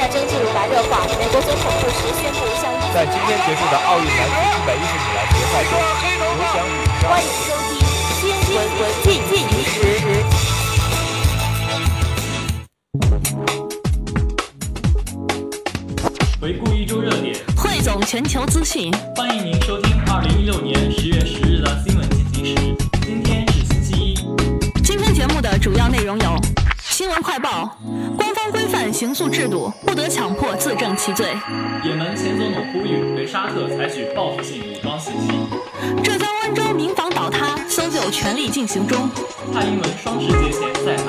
战争进入白热化，美国总统布什宣布向在今天结束的奥运男子一百一十米栏决赛中，刘翔欢迎收听《新闻文近近于时》。回顾一周热点，汇总全球资讯，欢迎您收听二零一六年十月十日的新闻进行时。今天是星期一。今天节目的主要内容有：新闻快报，刑诉制度，不得强迫自证其罪；也门前总统呼吁对沙特采取报复性武装袭击；浙江温州民房倒塌，搜救全力进行中；蔡英文双十节前再谈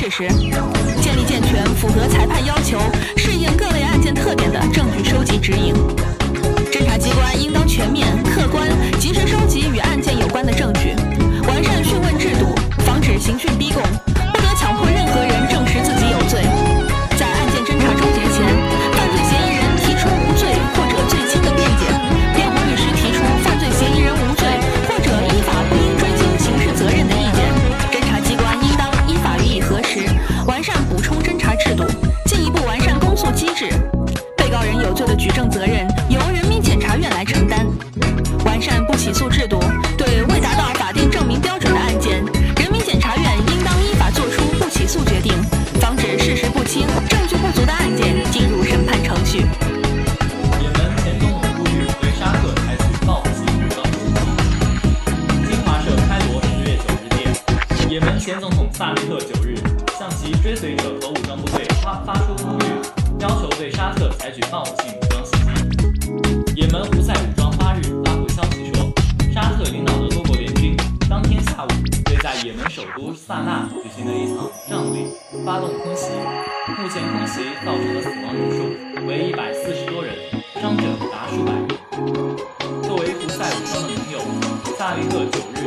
事实，建立健全符合裁判要求、适应各类案件特点的证据收集指引。侦查机关应当全面、客观、及时收集与案件有关的证据，完善讯问制度，防止刑讯逼供，前总统萨利赫九日向其追随者和武装部队发发出呼吁，要求对沙特采取报复性武装袭击。也门胡塞武装八日发布消息说，沙特领导的多国联军当天下午对在也门首都萨那举行的一场葬礼发动空袭，目前空袭造成的死亡人数为一百四十多人，伤者达数百人。作为胡塞武装的盟友，萨利赫九日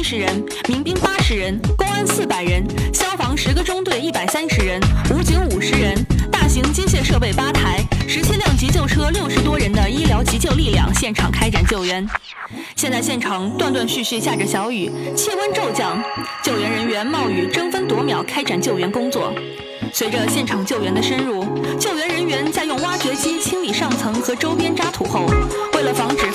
七十人民兵八十人公安四百人消防十个中队一百三十人武警五十人大型机械设备八台十七辆急救车六十多人的医疗急救力量现场开展救援。现在现场断断续续下着小雨气温骤降救援人员冒雨争分夺秒开展救援工作。随着现场救援的深入救援人员在用挖掘机清理上层和周边渣土后为了防止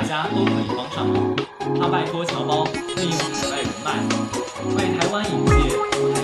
大家都可以帮上忙。他拜托侨胞利用海外人脉为台湾引荐。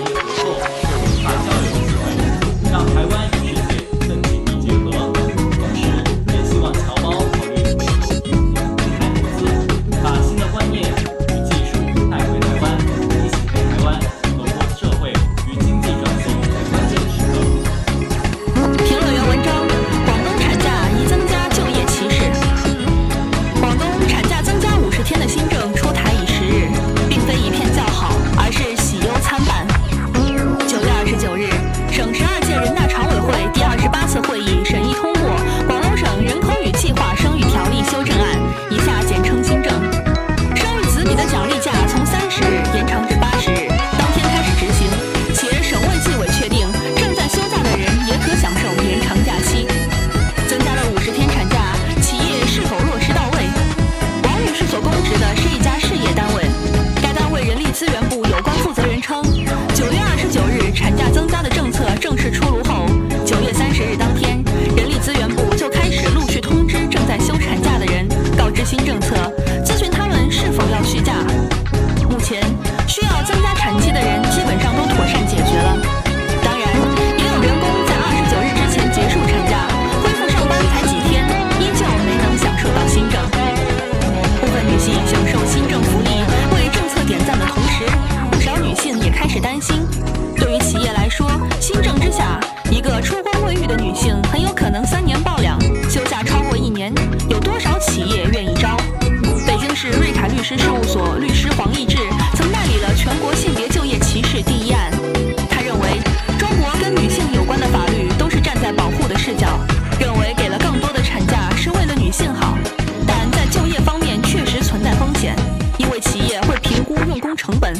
成本。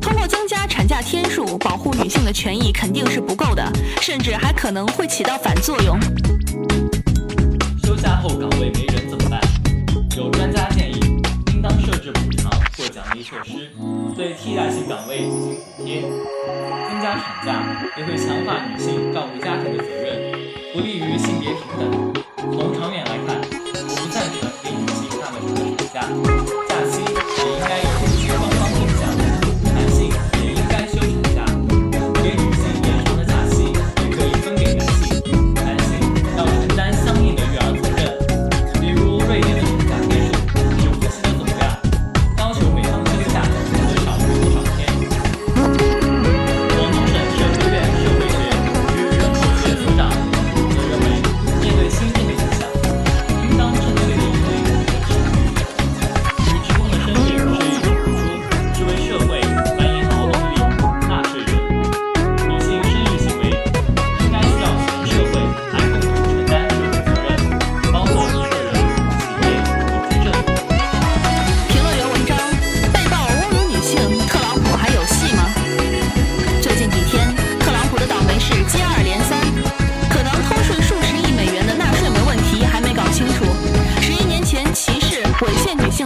通过增加产假天数，保护女性的权益肯定是不够的，甚至还可能会起到反作用。休假后岗位没人怎么办？有专家建议，应当设置补偿或奖励措施，对替代性岗位进行补贴。增加产假也会强化女性照顾家庭的责任，不利于性别平等。从长远来看，我不赞成给女性那么长的产假。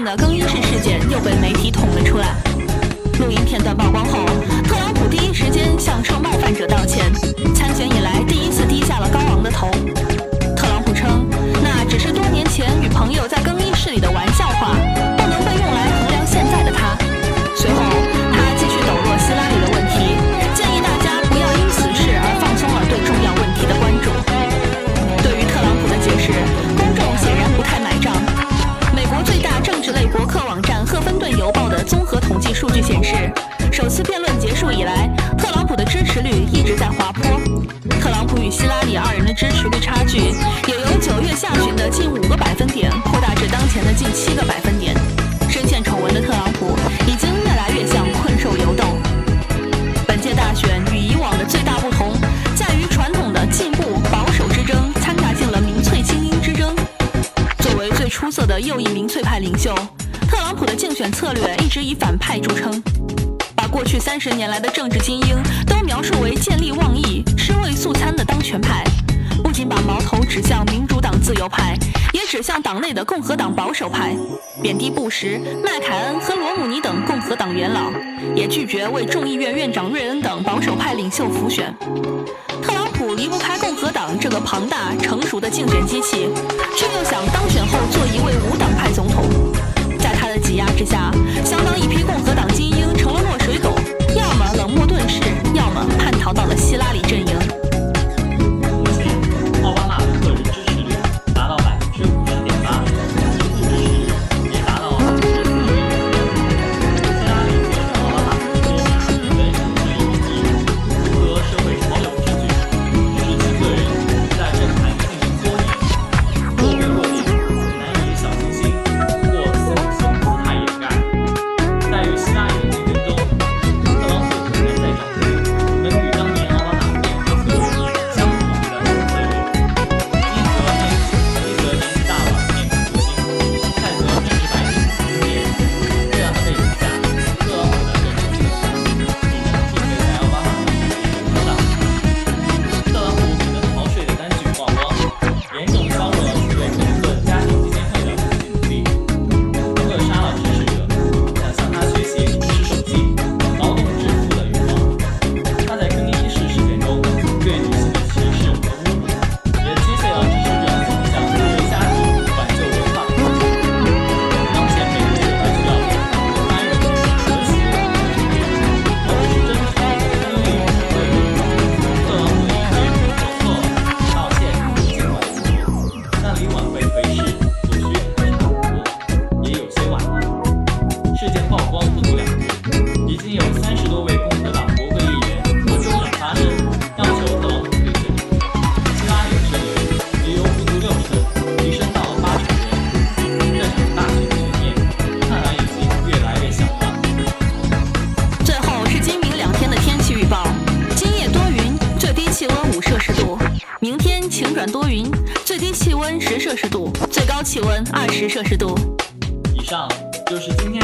的更衣室事件又被媒体捅了出来。录音片段曝光后特朗普第一时间向受冒犯者道歉参选以来第一次低下了高昂的头。色的又一民粹派领袖特朗普的竞选策略一直以反派著称。把过去三十年来的政治精英都描述为见利忘义吃味素餐的当权派不仅把矛头指向民主党自由派也指向党内的共和党保守派。贬低布什麦凯恩和罗姆尼等共和党元老也拒绝为众议院院长瑞恩等保守派领袖辅选。特朗普离不开共党这个庞大成熟的竞选机器却又想当选后做一位无党派总统。在他的挤压之下相当一批共和党气温二十摄氏度。以上就是今天